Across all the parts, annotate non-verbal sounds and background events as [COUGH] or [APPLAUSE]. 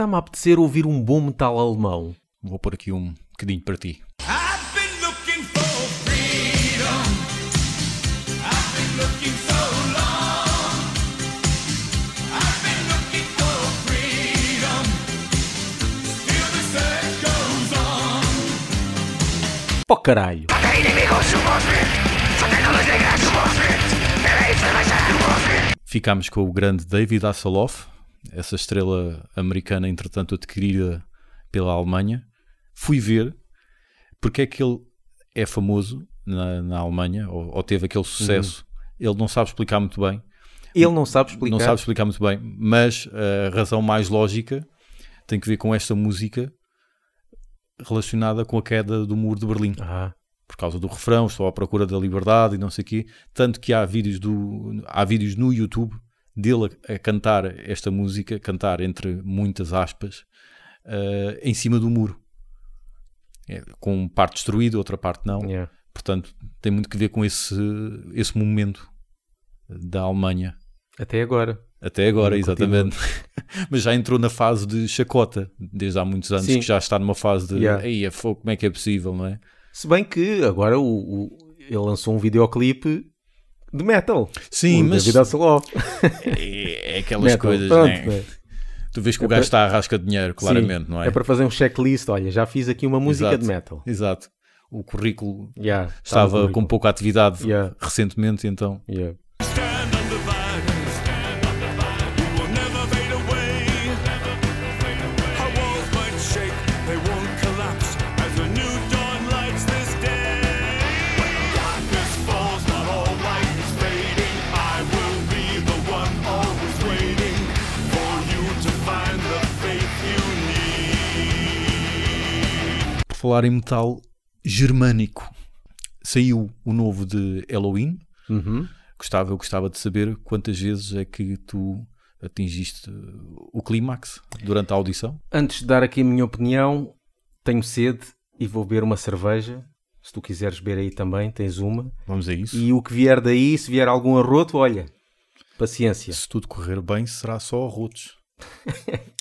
está-me a apetecer ouvir um bom metal alemão. Vou pôr aqui um bocadinho para ti. I've been looking for freedom. I've been looking so long. I've been looking for freedom. Still the search goes on. Pó caralho. Ficámos com o grande David Hasselhoff, essa estrela americana, entretanto adquirida pela Alemanha. Fui ver porque é que ele é famoso na, na Alemanha, ou, ou teve aquele sucesso. Ele não sabe explicar muito bem. Ele não sabe explicar. Não sabe explicar muito bem, mas a razão mais lógica tem que ver com esta música relacionada com a queda do muro de Berlim Ah, por causa do refrão, estou à procura da liberdade e não sei o quê. Tanto que há vídeos, do, há vídeos no YouTube dele a, a cantar esta música, cantar entre muitas aspas, eh, em cima do muro. É, com parte destruída, outra parte não. yeah. Portanto, tem muito que ver com esse, esse momento da Alemanha. Até agora. Até agora, exatamente. [LAUGHS] Mas já entrou na fase de chacota, desde há muitos anos, Sim. que já está numa fase de Yeah. Ei, é fogo, como é que é possível, não é? Se bem que agora o, o- ele lançou um videoclipe de metal. Sim, o mas David Hasselhoff. é, é aquelas Metal, coisas, pronto, né? né? Tu vês que É o gajo para- está à rasca de dinheiro, claramente, Sim, não é? É para fazer um checklist. Olha, já fiz aqui uma música Exato. de metal. Exato. O currículo Yeah, no estava com pouca atividade Yeah. recentemente, então Yeah. Falar em metal germânico, saiu o novo de Halloween. Uhum. Gostava, eu gostava de saber quantas vezes é que tu atingiste o clímax durante a audição. Antes de dar aqui a minha opinião, tenho sede e vou beber uma cerveja. Se tu quiseres beber aí também, tens uma. Vamos a isso. E o que vier daí, se vier algum arroto, olha, paciência. Se tudo correr bem, será só arrotos. [LAUGHS]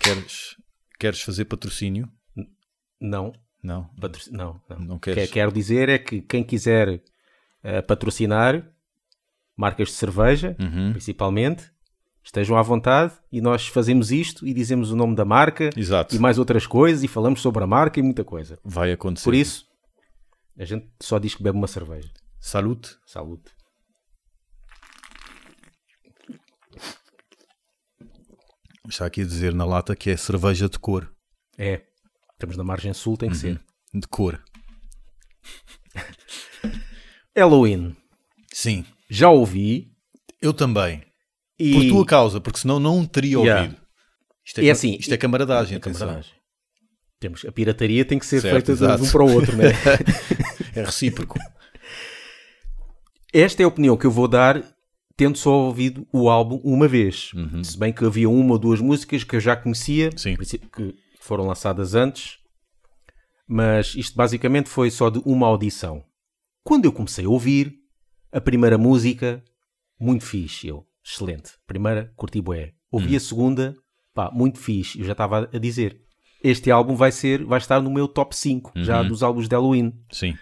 queres, queres fazer patrocínio? Não, Não. patro- não, não. Não O que queres? quero dizer é que quem quiser eh, patrocinar marcas de cerveja, Uhum. principalmente, estejam à vontade e nós fazemos isto e dizemos o nome da marca Exato. e mais outras coisas e falamos sobre a marca e muita coisa. Vai acontecer. Por isso, a gente só diz que bebe uma cerveja. Salute. Saúde. Está aqui a dizer na lata que é cerveja de cor. É, estamos na margem sul, tem que ser. De cor. [LAUGHS] Halloween, Sim. já ouvi Eu também. e... Por tua causa, porque senão não teria Yeah. ouvido. Isto é, ca- assim, isto é camaradagem, É camaradagem. Temos, a pirataria tem que ser Certo, feita de exato. um para o outro, né? [LAUGHS] É recíproco. Esta é a opinião que eu vou dar tendo só ouvido o álbum uma vez. Se bem que havia uma ou duas músicas que eu já conhecia, Sim. que foram lançadas antes, mas isto basicamente foi só de uma audição. Quando eu comecei a ouvir, a primeira música, muito fixe, eu, excelente. Primeira, curti bué. Ouvi a segunda, pá, muito fixe. Eu já estava a dizer, este álbum vai ser, vai estar no meu top 5, já dos álbuns de Halloween. Sim,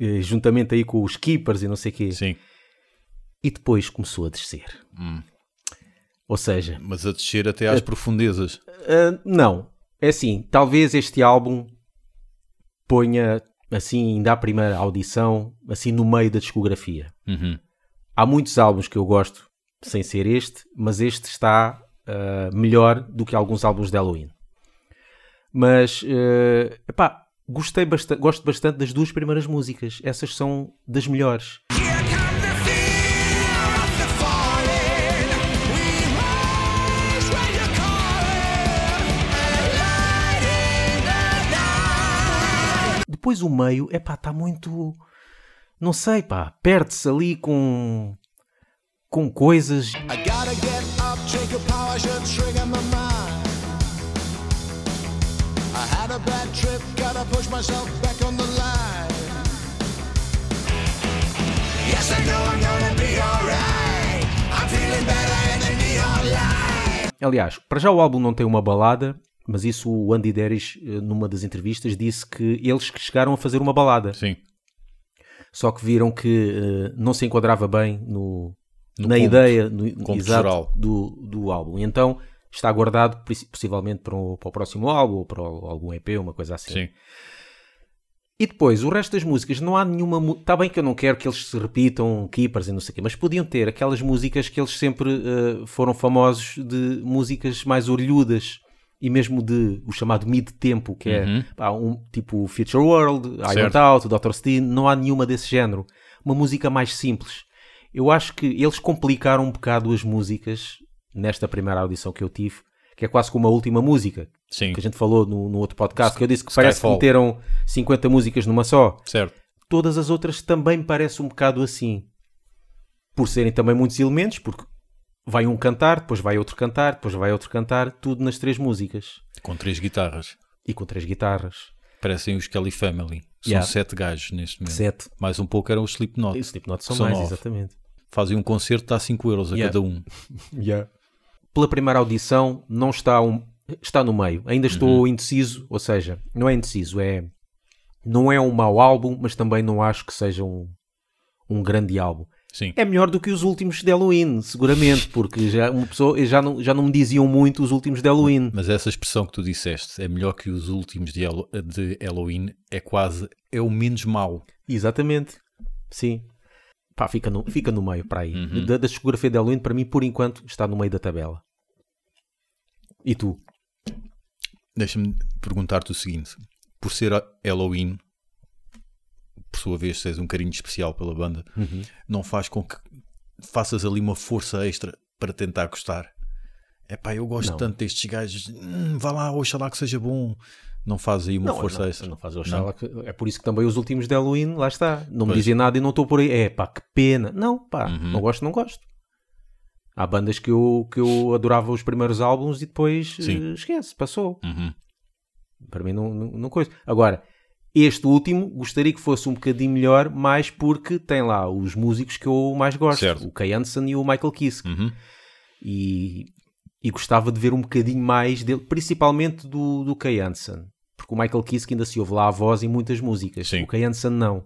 Eh, juntamente aí com os Keepers e não sei o quê. sim. E depois começou a descer. Ou seja, Mas a descer até às profundezas. ah, não. É assim, talvez este álbum ponha, assim, ainda a primeira audição, assim, no meio da discografia. Uhum. Há muitos álbuns que eu gosto, sem ser este, mas este está ah, melhor do que alguns álbuns de Halloween. Mas, eh, epá, gostei bastante, gosto bastante das duas primeiras músicas. Essas são das melhores. Here Depois o meio, epá, está muito. Não sei, pá, perde-se ali com. com coisas. Aliás, para já o álbum não tem uma balada, mas isso o Andy Deris, eh, numa das entrevistas, disse que eles que chegaram a fazer uma balada. Sim. Só que viram que eh, não se enquadrava bem no, No na cômputo, ideia no, exato do, do álbum. E então está guardado possi- possivelmente para o, para o próximo álbum ou para o- algum EP, uma coisa assim. Sim. E depois, o resto das músicas, não há nenhuma. Está bem que eu não quero que eles se repitam, Keepers e não sei o quê, mas podiam ter aquelas músicas que eles sempre eh, foram famosos de músicas mais orlhudas e mesmo de o chamado mid-tempo, que é Uhum. pá, um tipo Future World, I Want Certo. Out, Dr. Steen, não há nenhuma desse género. Uma música mais simples. Eu acho que eles complicaram um bocado as músicas nesta primeira audição que eu tive, que é quase como a última música, Sim. que a gente falou no, no outro podcast, que eu disse que parece que Skyfall. meteram 50 músicas numa só. Certo. Todas as outras também me parece um bocado assim. Por serem também muitos elementos, porque vai um cantar, depois vai outro cantar, depois vai outro cantar, tudo nas três músicas. Com três guitarras. E com três guitarras. Parecem os Kelly Family. São Yeah. sete gajos neste momento. Sete. Mais um pouco eram os Slipknot. E o Slipknot são, São mais, nove. exatamente. Fazem um concerto, dá 5 euros a Yeah. cada um. [LAUGHS] Pela primeira audição, não está um. Está no meio. Ainda Uhum. estou indeciso, ou seja, não é indeciso, é. Não é um mau álbum, mas também não acho que seja um, um grande álbum. Sim. É melhor do que os últimos de Halloween, seguramente, porque já, uma pessoa, já, não, já não me diziam muito os últimos de Halloween. Mas essa expressão que tu disseste, é melhor que os últimos de, de Halloween, é quase, é o menos mau. Exatamente. Sim. Pá, fica no, fica no meio para aí. Uhum. Da, da discografia de Halloween, para mim, por enquanto, está no meio da tabela. E tu? Deixa-me perguntar-te o seguinte: por ser Halloween, por sua vez, tens um carinho especial pela banda, Uhum. não faz com que faças ali uma força extra para tentar gostar? É pá, eu gosto Não. tanto destes gajos, hum, vá lá, oxalá que seja bom. Não faz aí uma força não, extra. não faz Oxalá que- É por isso que também os últimos de Halloween, lá está. Não me Pois. dizem nada e não estou por aí. É pá, que pena. Não, pá, Uhum. não gosto, não gosto. Há bandas que eu, que eu adorava os primeiros álbuns e depois eh, esquece, passou. Uhum. Para mim não, não, não coisa. Agora, este último gostaria que fosse um bocadinho melhor, mais porque tem lá os músicos que eu mais gosto. Certo. O Kay Hansen e o Michael Kiske. Uhum. E, e gostava de ver um bocadinho mais dele, principalmente do, do Kay Hansen. Porque o Michael Kiske ainda se ouve lá a voz em muitas músicas. Sim. O Kay Hansen não.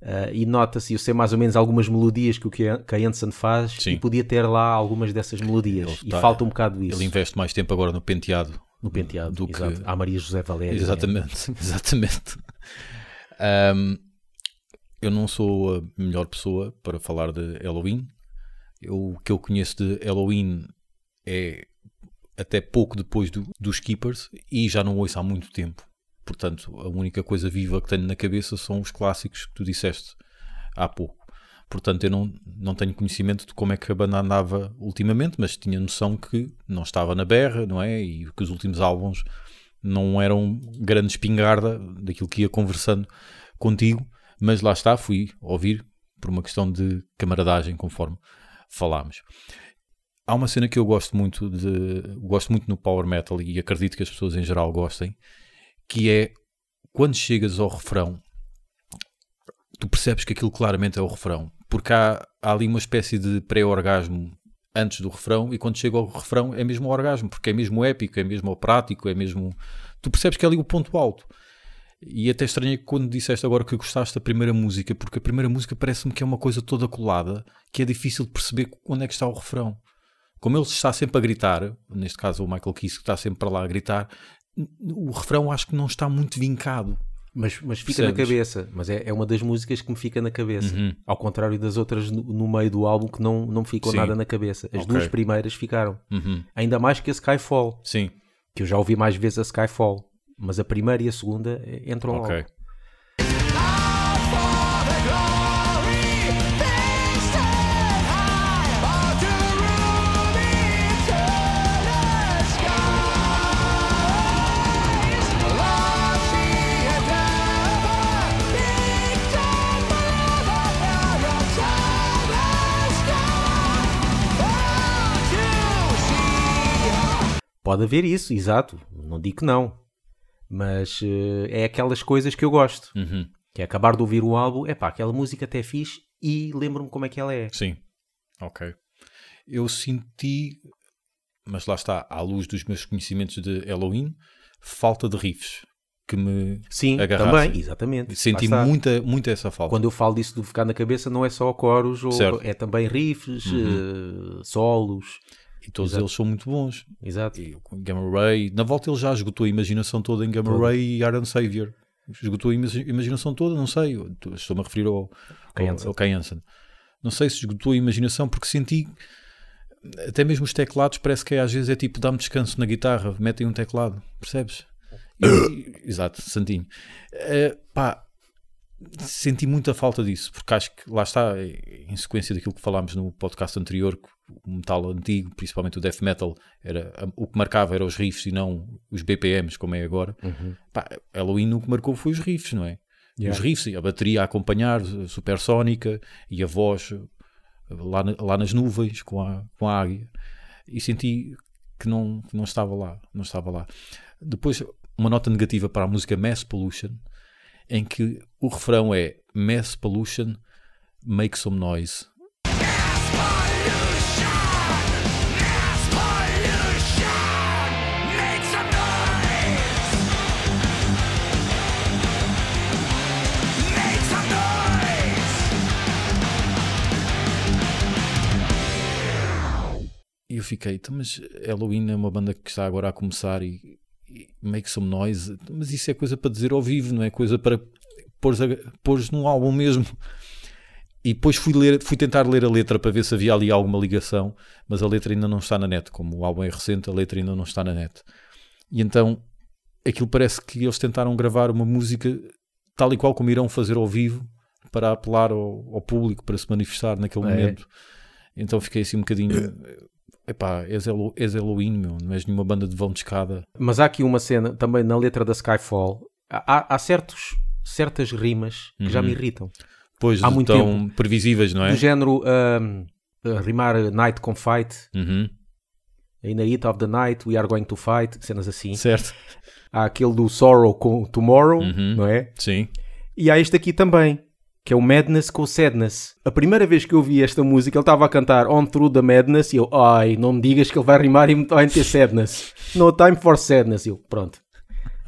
Ah, e nota-se, eu sei mais ou menos algumas melodias que o Kay Hansen faz Sim. e podia ter lá algumas dessas melodias. Ele e tá- falta um bocado isso Ele investe mais tempo agora no penteado. No penteado. do que- exato. Há Maria José Valério. né? Exatamente, [LAUGHS] exatamente. Ahm, eu não sou a melhor pessoa para falar de Halloween. Eu, o que eu conheço de Halloween é até pouco depois do- dos Keepers e já não ouço há muito tempo. Portanto, a única coisa viva que tenho na cabeça são os clássicos que tu disseste há pouco. Portanto, eu não, não tenho conhecimento de como é que a banda andava ultimamente, mas tinha noção que não estava na berra, não é? E que os últimos álbuns não eram grande espingarda daquilo que ia conversando contigo, mas lá está, fui ouvir por uma questão de camaradagem, conforme falámos. Há uma cena que eu gosto muito de gosto muito no power metal e acredito que as pessoas em geral gostem, que é quando chegas ao refrão, tu percebes que aquilo claramente é o refrão, porque há, há ali uma espécie de pré-orgasmo antes do refrão e quando chega ao refrão é mesmo o orgasmo, porque é mesmo épico, é mesmo operático, é mesmo. Tu percebes que é ali o ponto alto. E até estranhei quando disseste agora que gostaste da primeira música, porque a primeira música parece-me que é uma coisa toda colada, que é difícil de perceber onde é que está o refrão. Como ele está sempre a gritar, neste caso o Michael Kiske está sempre para lá a gritar, o refrão acho que não está muito vincado. Mas, mas fica na Percebes? cabeça. Mas é, é uma das músicas que me fica na cabeça. Uhum. Ao contrário das outras no, no meio do álbum que não, não me ficou Sim. nada na cabeça. As Ok. duas primeiras ficaram. Uhum. Ainda mais que a Skyfall. Sim, Que eu já ouvi mais vezes a Skyfall. Mas a primeira e a segunda eh, entram ok. logo. Pode haver isso, exato. Não digo que não. Mas eh, é aquelas coisas que eu gosto. Uhum. Que é acabar de ouvir o álbum. É pá, aquela música até é fixe e lembro-me como é que ela é. Sim, ok. Eu senti mas lá está, à luz dos meus conhecimentos de Halloween, falta de riffs que me Sim, agarrassem. também, exatamente. Senti muita, muita essa falta. Quando eu falo disso de ficar na cabeça, não é só coros, ou Certo. Uhum. é também riffs, eh, solos. E todos Exato. eles são muito bons. Exato. E Gamma Ray, na volta ele já esgotou a imaginação toda em Gamma Todo. Ray e Iron Savior. Esgotou a ima- imaginação toda, não sei. Estou-me a referir ao, ao, ao Hansen. Não sei se esgotou a imaginação porque senti até mesmo os teclados parece que às vezes é tipo dá-me descanso na guitarra, metem um teclado, percebes? E- [COUGHS] exato, Santinho. Eh, pá, senti muita falta disso, porque acho que lá está, em sequência daquilo que falámos no podcast anterior, que o metal antigo, principalmente o death metal, era, o que marcava era os riffs e não os BPMs, como é agora. Pá, Halloween o que marcou foi os riffs, não é? Yeah. Os riffs, e a bateria a acompanhar, a supersónica e a voz lá, na- lá nas nuvens com a, com a águia. E senti que não, que não estava lá, não estava lá. Depois, uma nota negativa para a música Mass Pollution, em que o refrão é Mass Pollution, make some noise. Fiquei, "Então, mas Halloween é uma banda que está agora a começar e, e make some noise, mas isso é coisa para dizer ao vivo, não é coisa para pôres num álbum mesmo. E depois fui, ler, fui tentar ler a letra para ver se havia ali alguma ligação, mas a letra ainda não está na net. Como o álbum é recente, a letra ainda não está na net. E então aquilo parece que eles tentaram gravar uma música tal e qual como irão fazer ao vivo para apelar ao, ao público para se manifestar naquele É. momento. Então fiquei assim um bocadinho. [COUGHS] Epá, és, és Halloween, meu, não és nenhuma banda de vão de escada. Mas há aqui uma cena, também na letra da Skyfall, há, há certos, certas rimas que já me irritam. Pois Há muito tão previsíveis, não é? Do género a rimar night com fight, Uhum, in the heat of the night we are going to fight, cenas assim. Certo, Há aquele do sorrow com tomorrow, Uhum. não é? sim. E há este aqui também, que é o Madness com o Sadness. A primeira vez que eu vi esta música, ele estava a cantar On Through the Madness e eu, ai, não me digas que ele vai rimar e me vai ter Sadness. No time for Sadness. E eu, pronto.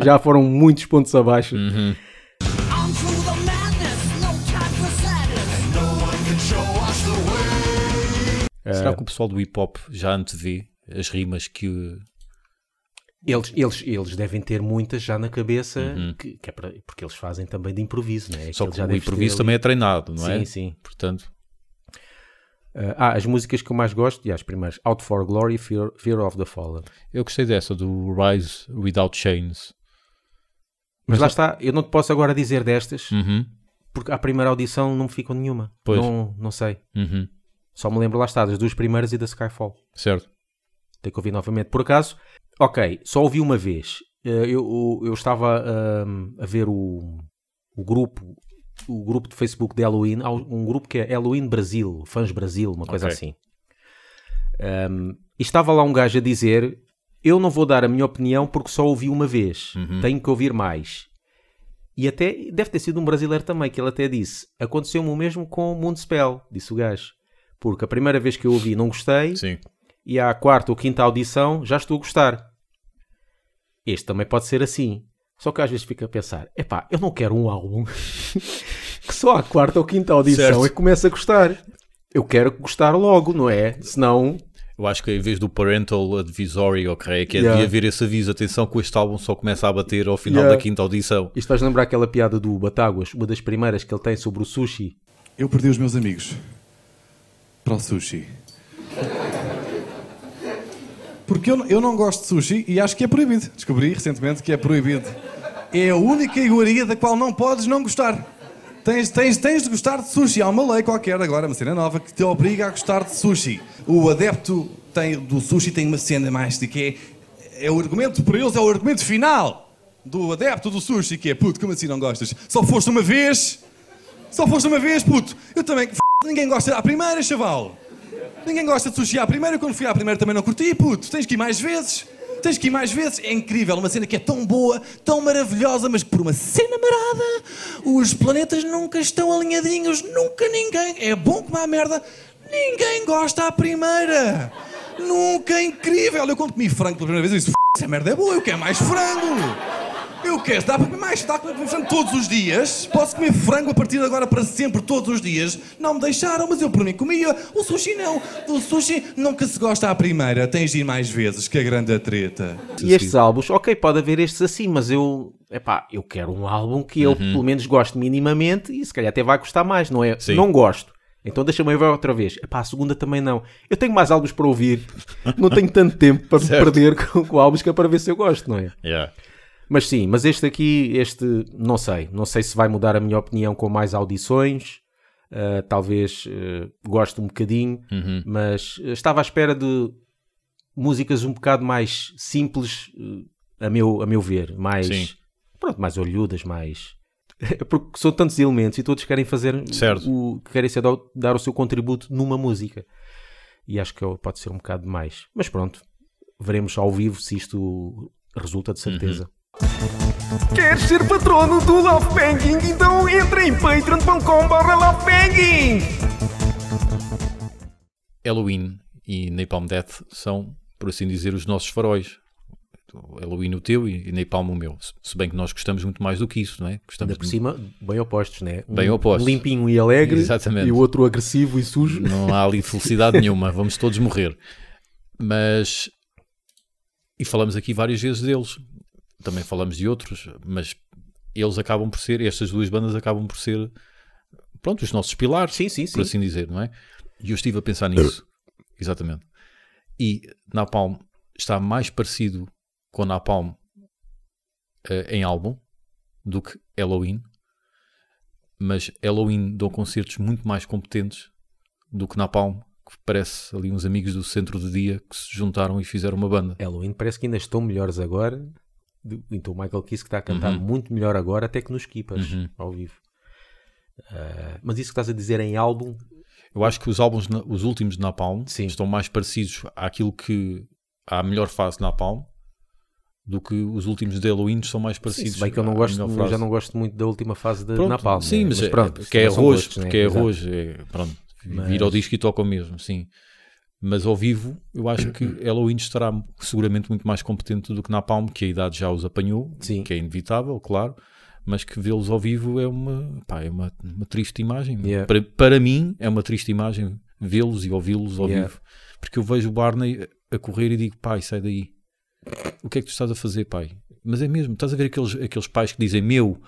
Já foram muitos pontos abaixo. Uhum. On through the madness, no time for sadness. No one can show us the way. Será que o pessoal do hip hop já antevê as rimas que. Eles, eles, eles devem ter muitas já na cabeça, que, que é para- porque eles fazem também de improviso, não é? Uhum. Só que já o improviso também é treinado, não é? Sim, sim. Portanto, Ah, as músicas que eu mais gosto, e as primeiras, Out for Glory, Fear, Fear of the Fallen. eu gostei dessa, do Rise Without Chains. Mas lá está, eu não te posso agora dizer destas, Uhum, porque à primeira audição não me ficam nenhuma. Pois. Não, não sei. uhum, Só me lembro lá está das duas primeiras e da Skyfall. certo. Tenho que ouvir novamente. Por acaso, ok, só ouvi uma vez. Eh, Eu, eu estava ahm, a ver o, o grupo o grupo de Facebook de Halloween. Há um grupo que é Halloween Brasil, Fãs Brasil, uma coisa Ok. assim. Ahm, e estava lá um gajo a dizer: Eu não vou dar a minha opinião porque só ouvi uma vez. Tenho que ouvir mais. E até deve ter sido um brasileiro também, que ele até disse: Aconteceu-me o mesmo com o Mundo disse o gajo. Porque a primeira vez que eu ouvi não gostei, Sim. e à quarta ou quinta audição já estou a gostar. Este também pode ser assim. Só que às vezes fica a pensar: epá, eu não quero um álbum [LAUGHS] que só à quarta ou quinta audição Certo. é que começa a gostar. Eu quero gostar logo, não é? Senão, Eu acho que em vez do Parental Advisory, ok, que é Yeah. devia haver esse aviso, atenção que este álbum só começa a bater ao final Yeah. da quinta audição. isto faz lembrar aquela piada do Batáguas, uma das primeiras que ele tem sobre o sushi. Eu perdi os meus amigos para o sushi. Porque eu, eu não gosto de sushi e acho que é proibido. Descobri recentemente que é proibido. É a única iguaria da qual não podes não gostar. Tens, tens, tens de gostar de sushi. Há uma lei qualquer agora, uma cena nova, que te obriga a gostar de sushi. O adepto tem, do sushi tem uma cena mais de que é, é o argumento, para eles é o argumento final do adepto do sushi, que é puto, como assim não gostas? Só foste uma vez? Só foste uma vez, puto. Eu também. Ninguém gosta à primeira, chaval. Ninguém gosta de sushi à primeira. Quando fui à primeira também não curti, puto. Tens que ir mais vezes. Tens que ir mais vezes. É incrível. Uma cena que é tão boa, tão maravilhosa, mas por uma cena marada, os planetas nunca estão alinhadinhos. Nunca ninguém. É bom como a merda. Ninguém gosta à primeira. Nunca, é incrível. Eu quando comi frango pela primeira vez, eu disse: "F***, essa merda é boa, eu quero mais frango. Eu quero, dá para comer mais, dá para comer frango todos os dias. Posso comer frango a partir de agora para sempre, todos os dias. Não me deixaram, mas eu por mim comia. O sushi não. O sushi nunca se gosta à primeira, tens de ir mais vezes, que é grande a treta. E estes álbuns, ok, pode haver estes assim, mas eu, epá, eu quero um álbum que eu pelo menos goste minimamente e se calhar até vai gostar mais, não é? Sim. Não gosto. Então deixa-me ver outra vez. Epá, a segunda também não. Eu tenho mais álbuns para ouvir. não tenho tanto tempo para [LAUGHS] me perder com, com álbuns que é para ver se eu gosto, não é? Yeah. Mas sim, mas este aqui, este, não sei. Não sei se vai mudar a minha opinião com mais audições. Uh, talvez uh, goste um bocadinho, Uhum. mas estava à espera de músicas um bocado mais simples, uh, a, meu, a meu ver. Mais, Sim. pronto, mais olhudas, mais... [LAUGHS] Porque são tantos elementos e todos querem fazer Certo. o querem ser dar, o seu contributo numa música. E acho que pode ser um bocado demais. Mas pronto, veremos ao vivo se isto resulta de certeza. Queres ser patrono do Love Banking? Então entra em patreon.com.br lovebanking. Halloween e Napalm Death são, por assim dizer, os nossos faróis. Halloween o teu e Napalm o meu. Se- bem que nós gostamos muito mais do que isso, não é? Gostamos Ainda por cima, bem opostos, né? Bem um opostos. limpinho e alegre Exatamente. e o outro agressivo e sujo. Não há ali felicidade [LAUGHS] nenhuma, vamos todos morrer. Mas. E falamos aqui várias vezes deles. Também falamos de outros, mas eles acabam por ser, estas duas bandas acabam por ser, pronto, os nossos pilares, Sim, sim, sim. por assim dizer, não é? E eu estive a pensar nisso. Exatamente. E Napalm está mais parecido com Napalm eh, em álbum do que Halloween, mas Halloween dão concertos muito mais competentes do que Napalm, que parece ali uns amigos do centro de dia que se juntaram e fizeram uma banda. Halloween parece que ainda estão melhores agora. Então o Michael Kiss que está a cantar Uhum. muito melhor agora até que nos Keepers, ao vivo. Ah, mas isso que estás a dizer em álbum, Eu acho que os álbuns, os últimos de Napalm, Sim. estão mais parecidos àquilo que à melhor fase de Napalm do que os últimos de Halloween são mais sim, parecidos. se bem que eu não gosto, eu já não gosto muito da última fase de Pronto, Napalm. Sim, né? mas, é, pronto, porque é também são arroz, gostos, né? porque é arroz, é, pronto, Mas- vir ao disco e toca o mesmo, sim. Mas ao vivo, eu acho que Halloween estará seguramente muito mais competente do que Napalm, que a idade já os apanhou, Sim. que é inevitável, claro, mas que vê-los ao vivo é uma, pá, é uma, uma triste imagem. Yeah. Para, para mim, é uma triste imagem vê-los e ouvi-los ao Yeah. vivo. Porque eu vejo o Barney a correr e digo, pai, sai daí. O que é que tu estás a fazer, pai? Mas é mesmo, estás a ver aqueles, aqueles pais que dizem meu,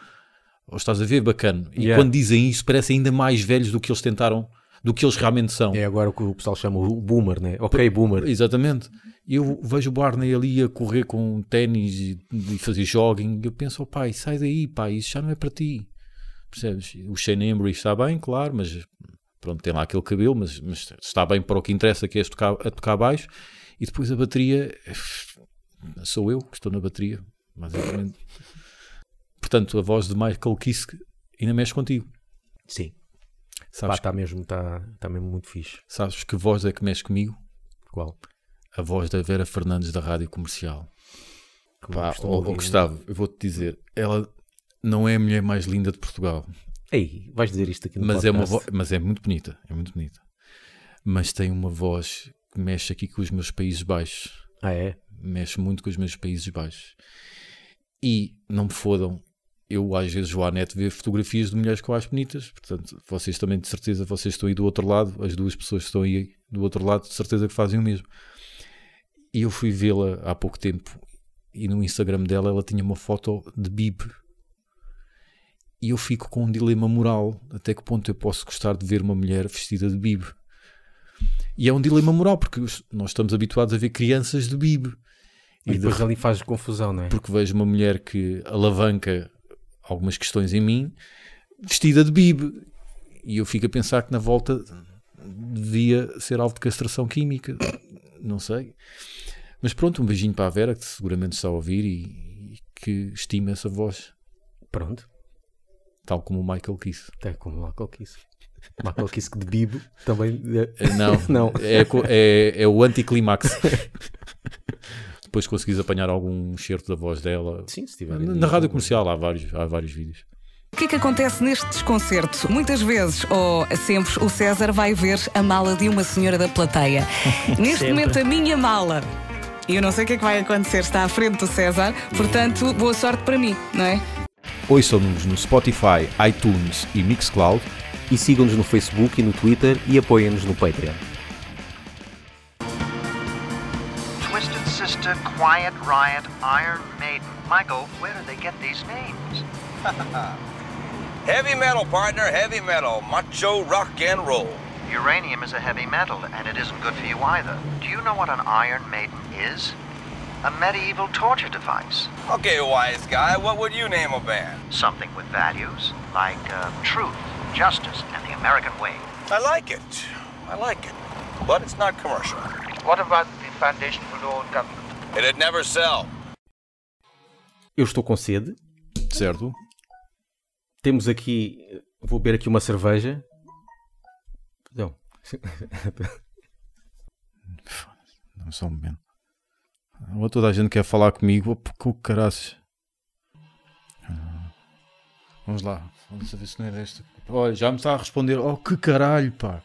ou estás a ver bacana. E Yeah. quando dizem isso, parecem ainda mais velhos do que eles tentaram, do que eles realmente são. É agora o que o pessoal chama o boomer, né? Ok, boomer. Exatamente. Eu vejo o Barney ali a correr com ténis e, e fazer jogging. Eu penso, oh, pai, sai daí, pai, isso já não é para ti. Percebes? O Shane Embry está bem, claro, mas pronto, tem lá aquele cabelo, mas, mas está bem para o que interessa, que é tocar, a tocar baixo. E depois a bateria, sou eu que estou na bateria, basicamente. Portanto, a voz de Michael Kiske ainda mexe contigo. Sim. Pá, Sabes, está mesmo, tá, tá mesmo muito fixe. sabes que voz é que mexe comigo? Qual? A voz da Vera Fernandes da Rádio Comercial. Pá, ó, ó, ouvir, Gustavo, eu vou-te dizer, ela não é a mulher mais linda de Portugal, né? Ei, vais dizer isto aqui no mas é, uma podcast. vo- mas é muito bonita, é muito bonita. Mas tem uma voz que mexe aqui com os meus Países Baixos, Ah, é? mexe muito com os meus Países Baixos. E não me fodam, eu às vezes vou à net ver fotografias de mulheres que eu acho bonitas, portanto, vocês também de certeza, vocês estão aí do outro lado, as duas pessoas que estão aí do outro lado, de certeza que fazem o mesmo. E eu fui vê-la há pouco tempo e no Instagram dela ela tinha uma foto de Bib. E eu fico com um dilema moral, até que ponto eu posso gostar de ver uma mulher vestida de Bib. E é um dilema moral, porque nós estamos habituados a ver crianças de Bib. E de depois ali faz confusão, não é? porque vejo uma mulher que alavanca algumas questões em mim vestida de bib e eu fico a pensar que na volta devia ser alvo de castração química não sei mas pronto, um beijinho para a Vera que seguramente está a ouvir e, e que estima essa voz Pronto. tal como o Michael Kiss Até como o Michael Kiss. Michael Kiss que de Bibo também. é- não, [LAUGHS] Não. É, é, é o anticlimax [LAUGHS] depois conseguis apanhar algum certo da voz dela Sim, se tiver. na, na rádio comercial há vários, há vários vídeos que é que acontece neste desconcerto? Muitas vezes, ou sempre, o César vai ver a mala de uma senhora da plateia. [LAUGHS] Neste Sempre. momento, a minha mala. E eu não sei o que é que vai acontecer, está à frente do César, portanto, boa sorte para mim, não é? Ouçam-nos no Spotify, iTunes e Mixcloud. E sigam-nos no Facebook e no Twitter e apoiem-nos no Patreon. Quiet Riot, Iron Maiden. Michael, where do they get these names? [LAUGHS] Heavy metal, partner, heavy metal. Macho rock and roll. Uranium is a heavy metal, and it isn't good for you either. Do you know what an Iron Maiden is? A medieval torture device. Okay, wise guy, what would you name a band? Something with values, like uh, truth, justice, and the American way. I like it. I like it. But it's not commercial. What about the Foundation for Law and Government? It'd never sell. Eu estou com sede. Certo? Temos aqui. Vou beber aqui uma cerveja. Não. Dá-me só um momento. Agora toda a gente quer falar comigo. Oh, Com o caraças. Ah. Vamos lá. Vamos ver se não é desta. Olha, já me está a responder. Oh, que caralho, pá.